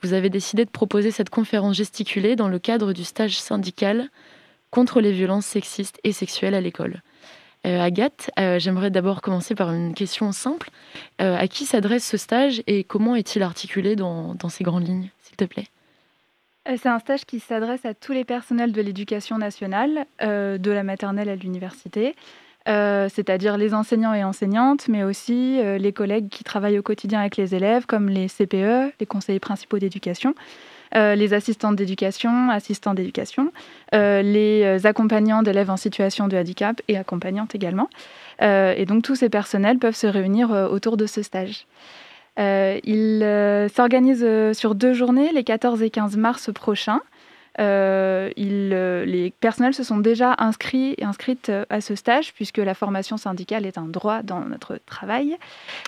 Vous avez décidé de proposer cette conférence gesticulée dans le cadre du stage syndical contre les violences sexistes et sexuelles à l'école. Euh, Agathe, euh, j'aimerais d'abord commencer par une question simple. Euh, à qui s'adresse ce stage et comment est-il articulé dans, dans ces grandes lignes, s'il te plaît? C'est un stage qui s'adresse à tous les personnels de l'éducation nationale, de la maternelle à l'université, c'est-à-dire les enseignants et enseignantes, mais aussi les collègues qui travaillent au quotidien avec les élèves, comme les CPE, les conseillers principaux d'éducation, euh, les assistantes d'éducation, assistants d'éducation, euh, les euh, accompagnants d'élèves en situation de handicap et accompagnantes également. et donc tous ces personnels peuvent se réunir autour de ce stage. Il s'organise sur deux journées, les 14 et 15 mars prochains. les personnels se sont déjà inscrits et inscrites à ce stage puisque la formation syndicale est un droit dans notre travail.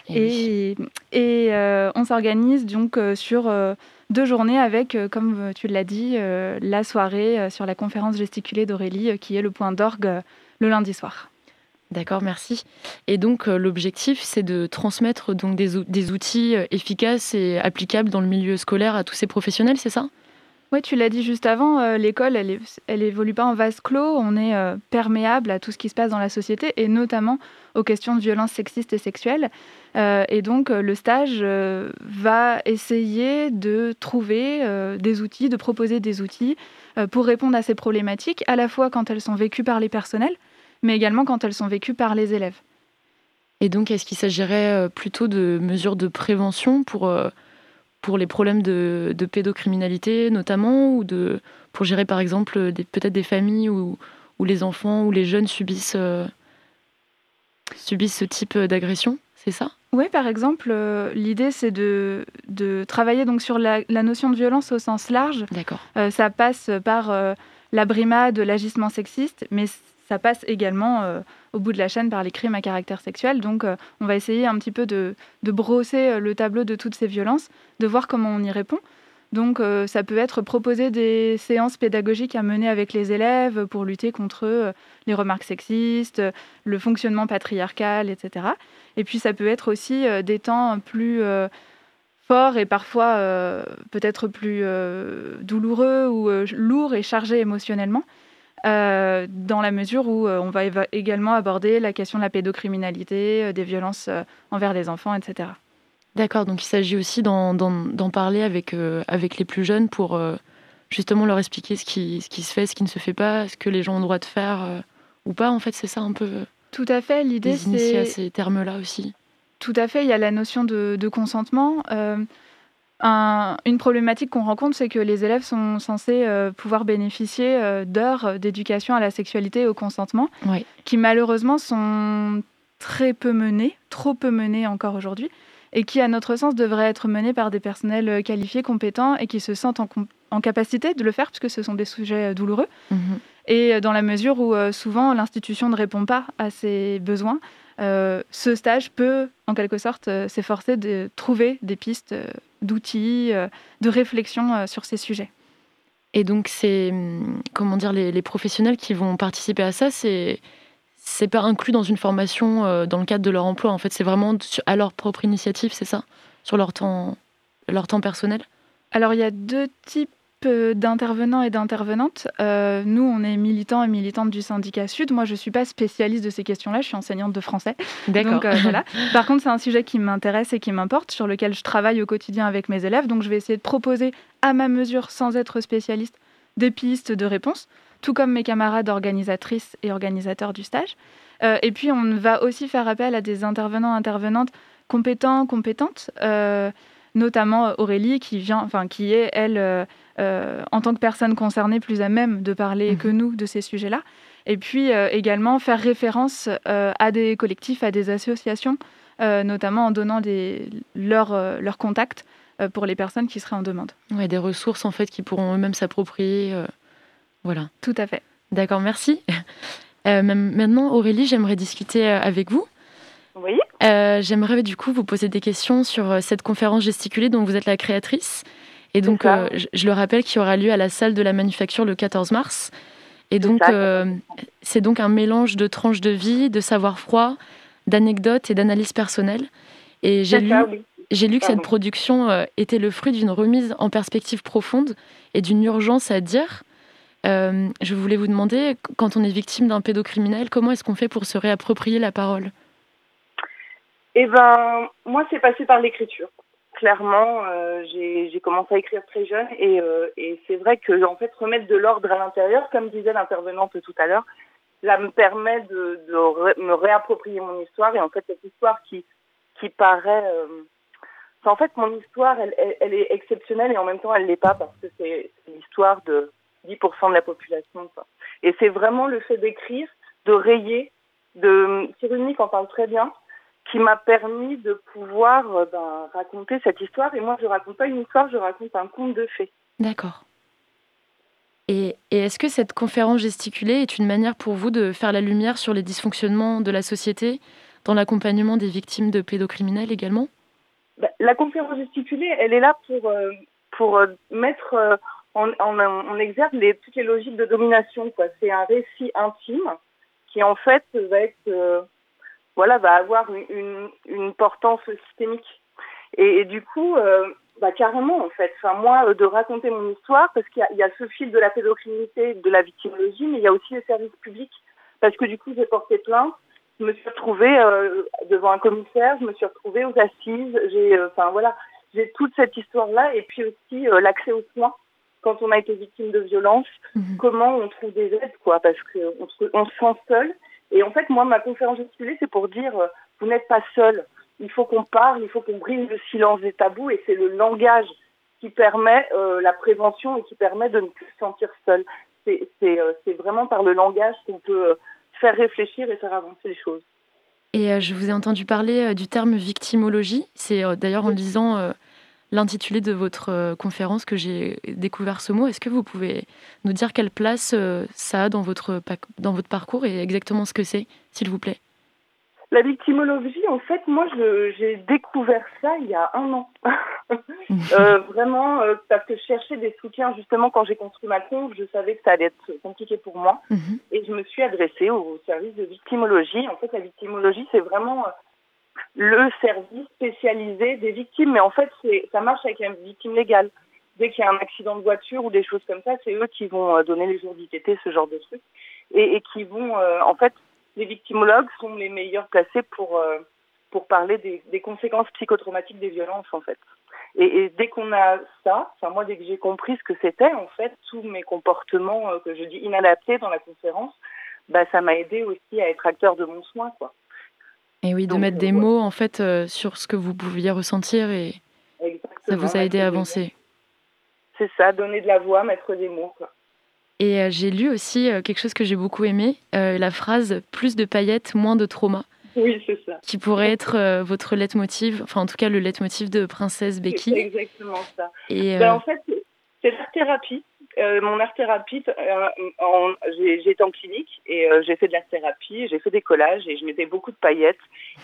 Eh et, et on s'organise donc sur deux journées avec, euh, comme euh, tu l'as dit, euh, la soirée sur la conférence gesticulée d'Aurélie, qui est le point d'orgue le lundi soir. D'accord, merci. Et donc l'objectif, c'est de transmettre donc des, outils efficaces et applicables dans le milieu scolaire à tous ces professionnels, c'est ça? Oui, tu l'as dit juste avant, l'école, elle, elle évolue pas en vase clos, on est perméable à tout ce qui se passe dans la société et notamment aux questions de violences sexistes et sexuelles. Euh, et donc, euh, le stage euh, va essayer de trouver des outils, de proposer des outils pour répondre à ces problématiques, à la fois quand elles sont vécues par les personnels, mais également quand elles sont vécues par les élèves. Et donc, est-ce qu'il s'agirait plutôt de mesures de prévention pour, pour les problèmes de, pédocriminalité notamment, ou de, pour gérer par exemple peut-être des familles où, où, les enfants ou les jeunes subissent, subissent ce type d'agression C'est ça? Oui, par exemple, euh, l'idée c'est de, de, travailler donc sur la, notion de violence au sens large. D'accord. Euh, ça passe par euh, la brimade, l'agissement sexiste, mais ça passe également au bout de la chaîne par les crimes à caractère sexuel. Donc, on va essayer un petit peu de, brosser le tableau de toutes ces violences, de voir comment on y répond. Donc euh, ça peut être proposer des séances pédagogiques à mener avec les élèves pour lutter contre euh, les remarques sexistes, le fonctionnement patriarcal, etc. Et puis ça peut être aussi euh, des temps plus forts et parfois peut-être plus douloureux ou lourds et chargés émotionnellement. Dans la mesure où on va également aborder la question de la pédocriminalité, des violences envers les enfants, etc. D'accord, donc il s'agit aussi d'en parler avec, euh, avec les plus jeunes pour euh, justement leur expliquer ce qui, ce qui se fait, ce qui ne se fait pas, ce que les gens ont le droit de faire euh, ou pas. En fait, c'est ça un peu. Tout à fait, l'idée c'est. à ces termes-là aussi. Tout à fait, il y a la notion de, de consentement. Une problématique qu'on rencontre, c'est que les élèves sont censés pouvoir bénéficier d'heures d'éducation à la sexualité et au consentement, qui malheureusement sont très peu menées, trop peu menées encore aujourd'hui et qui, à notre sens, devrait être menée par des personnels euh, qualifiés, compétents et qui se sentent en, capacité de le faire, puisque ce sont des sujets euh, douloureux. Mhm. Et euh, dans la mesure où souvent l'institution ne répond pas à ses besoins, ce stage peut, en quelque sorte, s'efforcer de trouver des pistes d'outils, de réflexion sur ces sujets. Et donc, c'est hum, comment dire les, les, professionnels qui vont participer à ça, c'est c'est pas inclus dans une formation euh, dans le cadre de leur emploi. En fait, c'est vraiment à leur propre initiative, c'est ça? Sur leur temps, leur temps personnel? Alors, il y a deux types euh, d'intervenants et d'intervenantes. Euh, nous, on est militants et militantes du syndicat Sud. Moi, je ne suis pas spécialiste de ces questions-là, je suis enseignante de français. D'accord. voilà. <laughs> Par contre, c'est un sujet qui m'intéresse et qui m'importe, sur lequel je travaille au quotidien avec mes élèves. Donc, je vais essayer de proposer à ma mesure, sans être spécialiste, des pistes de réponse tout comme mes camarades organisatrices et organisateurs du stage. Euh, et puis, on va aussi faire appel à des intervenants, intervenantes compétents, compétentes, euh, notamment Aurélie, qui, vient, enfin, qui est, elle, euh, en tant que personne concernée, plus à même de parler mhm. que nous de ces sujets-là. Et puis également faire référence à des collectifs, à des associations notamment en donnant leurs leur contacts pour les personnes qui seraient en demande. Ouais, des ressources en fait qui pourront eux-mêmes s'approprier. voilà. Tout à fait. D'accord, merci. <laughs> maintenant, Aurélie, j'aimerais discuter avec vous. Oui. j'aimerais du coup vous poser des questions sur cette conférence gesticulée dont vous êtes la créatrice. Et donc, euh, je, le rappelle, qui aura lieu à la salle de la manufacture le 14 mars. Et donc, euh, c'est donc un mélange de tranches de vie, de savoir froid, d'anecdotes et d'analyses personnelles. Et j'ai lu, j'ai lu que cette production euh, était le fruit d'une remise en perspective profonde et d'une urgence à dire. je voulais vous demander, quand on est victime d'un pédocriminel, comment est-ce qu'on fait pour se réapproprier la parole? Eh ben, moi, c'est passé par l'écriture clairement, euh, j'ai commencé à écrire très jeune et, euh, et c'est vrai que en fait remettre de l'ordre à l'intérieur, comme disait l'intervenante tout à l'heure, ça me permet de, me réapproprier mon histoire et en fait cette histoire qui qui paraît, euh, en fait mon histoire, elle, est exceptionnelle et en même temps elle l'est pas parce que c'est l'histoire de 10% de la population. Et c'est vraiment le fait d'écrire, de rayer, de Cyrulnik en parle très bien qui m'a permis de pouvoir euh, ben, raconter cette histoire. Et moi, je raconte pas une histoire, je raconte un conte de fées. D'accord. Et, et est-ce que cette conférence gesticulée est une manière pour vous de faire la lumière sur les dysfonctionnements de la société dans l'accompagnement des victimes de pédocriminels également? Ben, La conférence gesticulée, elle est là pour, euh, pour euh, mettre en, en, en, exergue les, toutes les logiques de domination. C'est un récit intime qui, en fait, va être voilà, va avoir une, une portance systémique. Et, du coup, euh, bah, carrément, en fait, enfin, moi, euh, de raconter mon histoire, parce qu'il y, y, a ce fil de la pédocriminalité, de la victimologie, mais il y a aussi les services publics, parce que du coup, j'ai porté plainte, je me suis retrouvée euh, devant un commissaire, je me suis retrouvée aux assises, j'ai, enfin voilà, j'ai toute cette histoire-là, et puis aussi l'accès aux soins quand on a été victime de violence, mhm. comment on trouve des aides, quoi, parce qu'on se, on se sent seul. Et en fait, moi, ma conférence gesticulée, c'est pour dire, euh, vous n'êtes pas seul. Il faut qu'on parle, il faut qu'on brise le silence des tabous, et c'est le langage qui permet euh, la prévention et qui permet de ne plus se sentir seul. C'est euh, vraiment par le langage qu'on peut faire réfléchir et faire avancer les choses. Et je vous ai entendu parler du terme victimologie. C'est d'ailleurs en lisant l'intitulé de votre euh, conférence que j'ai découvert ce mot. Est-ce que vous pouvez nous dire quelle place euh, ça a dans votre, dans votre parcours et exactement ce que c'est, s'il vous plaît? La victimologie, en fait, moi, j'ai découvert ça il y a un an. <laughs> euh, vraiment, euh, parce que je cherchais des soutiens, justement, quand j'ai construit ma conf, je savais que ça allait être compliqué pour moi. Mhm. Et je me suis adressée au service de victimologie. En fait, la victimologie, c'est vraiment le service spécialisé des victimes. Mais en fait, ça marche avec les victimes légales. Dès qu'il y a un accident de voiture ou des choses comme ça, c'est eux qui vont euh, donner les jours d'ITT, ce genre de trucs, et, qui vont, euh, en fait, les victimologues sont les meilleurs placés pour euh, pour parler des, conséquences psychotraumatiques des violences, en fait. Et, et dès qu'on a ça, enfin moi, dès que j'ai compris ce que c'était, en fait, tous mes comportements que je dis inadaptés dans la conférence, bah ça m'a aidé aussi à être acteur de mon soin, quoi. Et oui, de mettre des mots en fait euh, sur ce que vous pouviez ressentir et ça vous a aidé à avancer. C'est ça, donner de la voix, mettre des mots. Quoi. Et euh, j'ai lu aussi euh, quelque chose que j'ai beaucoup aimé, la phrase plus de paillettes, moins de trauma. <laughs> Oui, c'est ça. Qui pourrait être votre leitmotiv, enfin en tout cas le leitmotiv de Princesse Becky. Exactement ça. Et ben, en fait, c'est la thérapie. Euh, mon art-thérapie, euh, j'ai été en clinique et euh, j'ai fait de l'art-thérapie, j'ai fait des collages et je mettais beaucoup de paillettes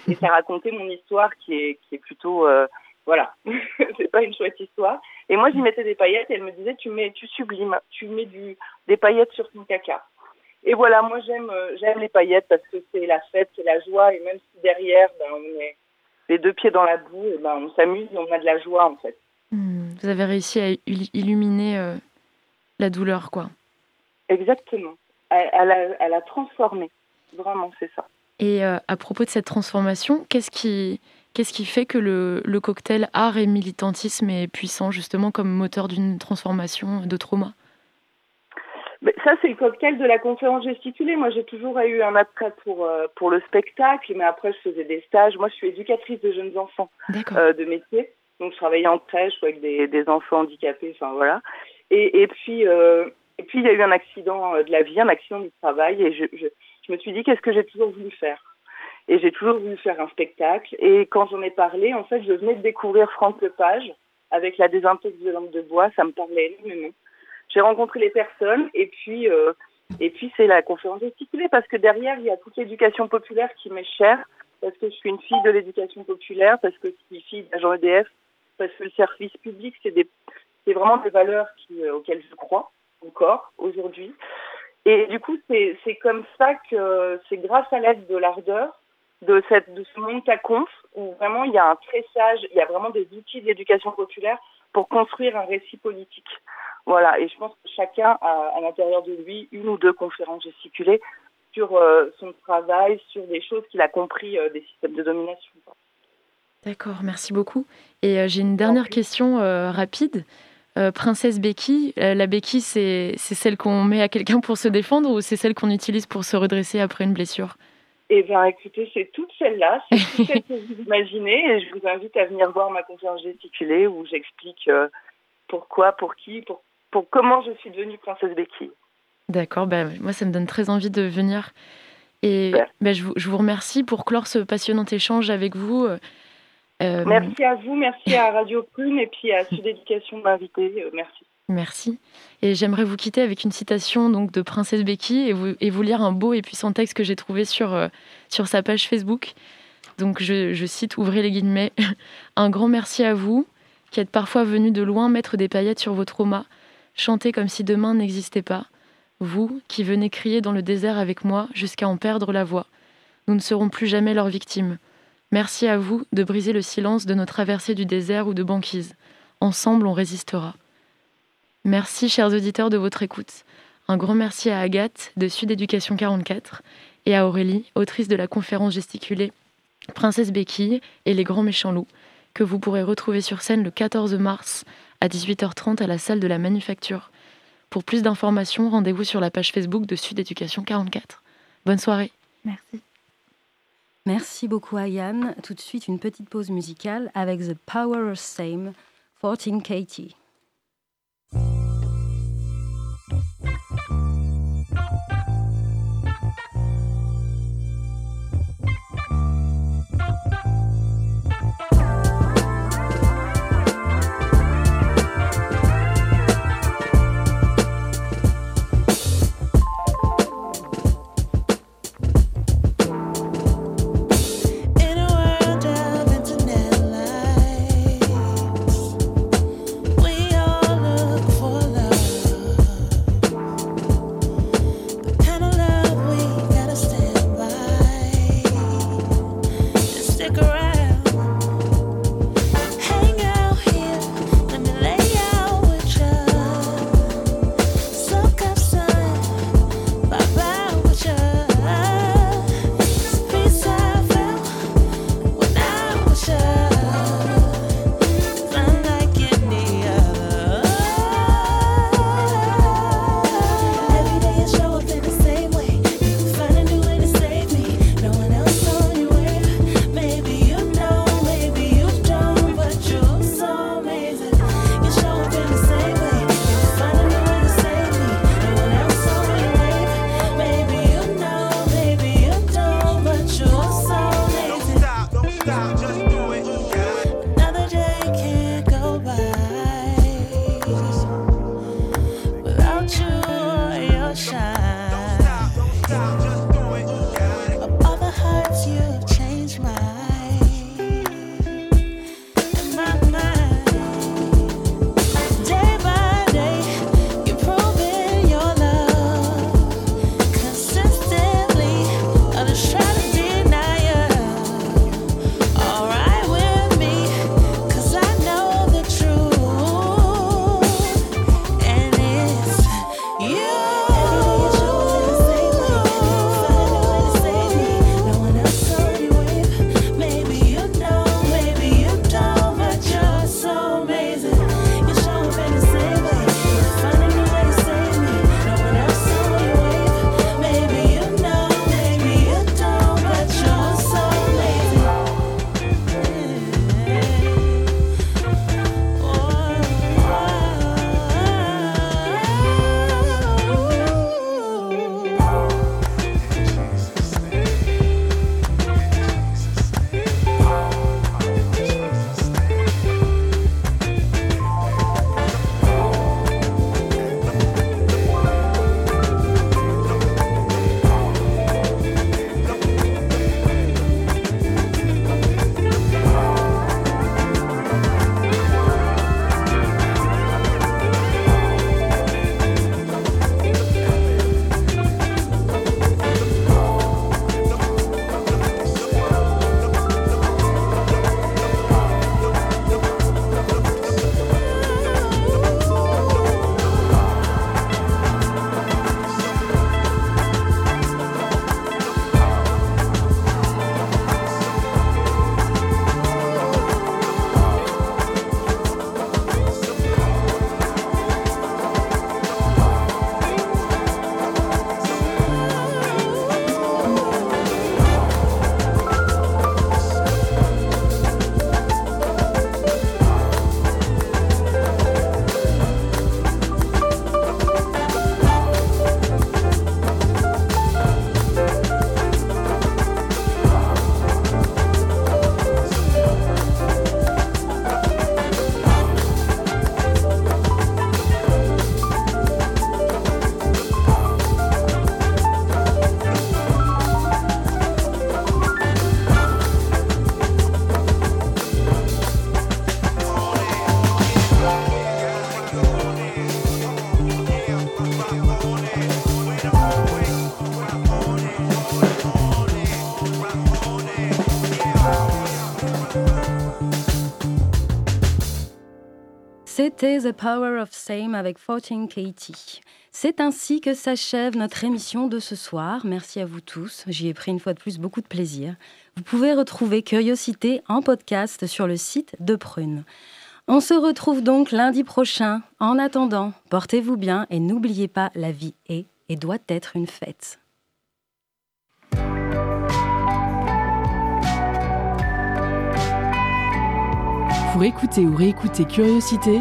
et ça racontait mon histoire qui est, qui est plutôt, voilà, <laughs> c'est pas une chouette histoire. Et moi, j'y mettais des paillettes et elle me disait, tu mets, tu sublimes, tu mets du, des paillettes sur ton caca. Et voilà, moi j'aime, les paillettes parce que c'est la fête, c'est la joie et même si derrière, ben, on est les deux pieds dans la boue, et ben, on s'amuse et on a de la joie en fait. Hmm, vous avez réussi à illuminer la douleur, quoi. Exactement. Elle, a, elle a, transformé. Vraiment, c'est ça. Et euh, à propos de cette transformation, qu'est-ce qui, qu'est-ce qui fait que le, le, cocktail art et militantisme est puissant, justement, comme moteur d'une transformation de trauma? Ça, c'est le cocktail de la conférence gesticulée. Moi, j'ai toujours eu un attrait pour, euh, pour le spectacle, mais après, je faisais des stages. Moi, je suis éducatrice de jeunes enfants euh, de métier. Donc, je travaillais en crèche avec des, des enfants handicapés, enfin voilà. Et, puis, euh, et puis il y a eu un accident euh, de la vie, un accident du travail, et je, me suis dit qu'est-ce que j'ai toujours voulu faire? Et j'ai toujours voulu faire un spectacle. Et quand j'en ai parlé, en fait, je venais de découvrir Franck Lepage avec la désintox de lampe de bois. Ça me parlait énormément. J'ai rencontré les personnes et puis, euh, et puis c'est la conférence gesticulée parce que derrière, il y a toute l'éducation populaire qui m'est chère parce que je suis une fille de l'éducation populaire, parce que je suis fille d'agent EDF, parce que le service public, c'est des, c'est vraiment des valeurs qui, euh, auxquelles je crois encore aujourd'hui. Et du coup, c'est, comme ça que c'est grâce à l'aide de l'ardeur de, cette, de ce monde conf où vraiment il y a un tressage, il y a vraiment des outils d'éducation populaire pour construire un récit politique. Voilà, et je pense que chacun a à l'intérieur de lui une ou deux conférences gesticulées sur euh, son travail, sur des choses qu'il a compris euh, des systèmes de domination. D'accord, merci beaucoup. Et euh, j'ai une dernière question rapide. Princesse Becky, la béquille, c'est celle qu'on met à quelqu'un pour se défendre ou c'est celle qu'on utilise pour se redresser après une blessure? Eh bien, écoutez, c'est toutes celles-là, c'est <laughs> toutes celles que vous imaginez, et je vous invite à venir voir ma conférence gesticulée où j'explique pourquoi, pour qui, pour, pour comment je suis devenue princesse Becky. D'accord, bah, moi ça me donne très envie de venir. Et bah, je, vous, je, vous, remercie pour clore ce passionnant échange avec vous. Euh, merci à vous, merci à Radio Prune et puis à Sud Éducation de m'inviter. Euh, merci. Merci. Et j'aimerais vous quitter avec une citation donc de Princesse Becky et vous, et vous lire un beau et puissant texte que j'ai trouvé sur, euh, sur sa page Facebook. Donc je, je cite, ouvrez les guillemets, un grand merci à vous qui êtes parfois venu de loin mettre des paillettes sur vos traumas, chanter comme si demain n'existait pas. Vous qui venez crier dans le désert avec moi jusqu'à en perdre la voix. Nous ne serons plus jamais leurs victimes. Merci à vous de briser le silence de nos traversées du désert ou de banquise. Ensemble, on résistera. Merci, chers auditeurs, de votre écoute. Un grand merci à Agathe de Sud Éducation 44 et à Aurélie, autrice de la conférence gesticulée Princesse Béquille et les grands méchants loups, que vous pourrez retrouver sur scène le 14 mars à 18h30 à la salle de la Manufacture. Pour plus d'informations, rendez-vous sur la page Facebook de Sud Éducation 44. Bonne soirée. Merci. Merci beaucoup à Yann. Tout de suite, une petite pause musicale avec The Power of Same, 14 Katie. The Power of Same avec 14 Katie. C'est ainsi que s'achève notre émission de ce soir. Merci à vous tous. J'y ai pris une fois de plus beaucoup de plaisir. Vous pouvez retrouver Curiosité en podcast sur le site de Prune. On se retrouve donc lundi prochain. En attendant, portez-vous bien et n'oubliez pas, la vie est et doit être une fête. Pour écouter ou réécouter Curiosité,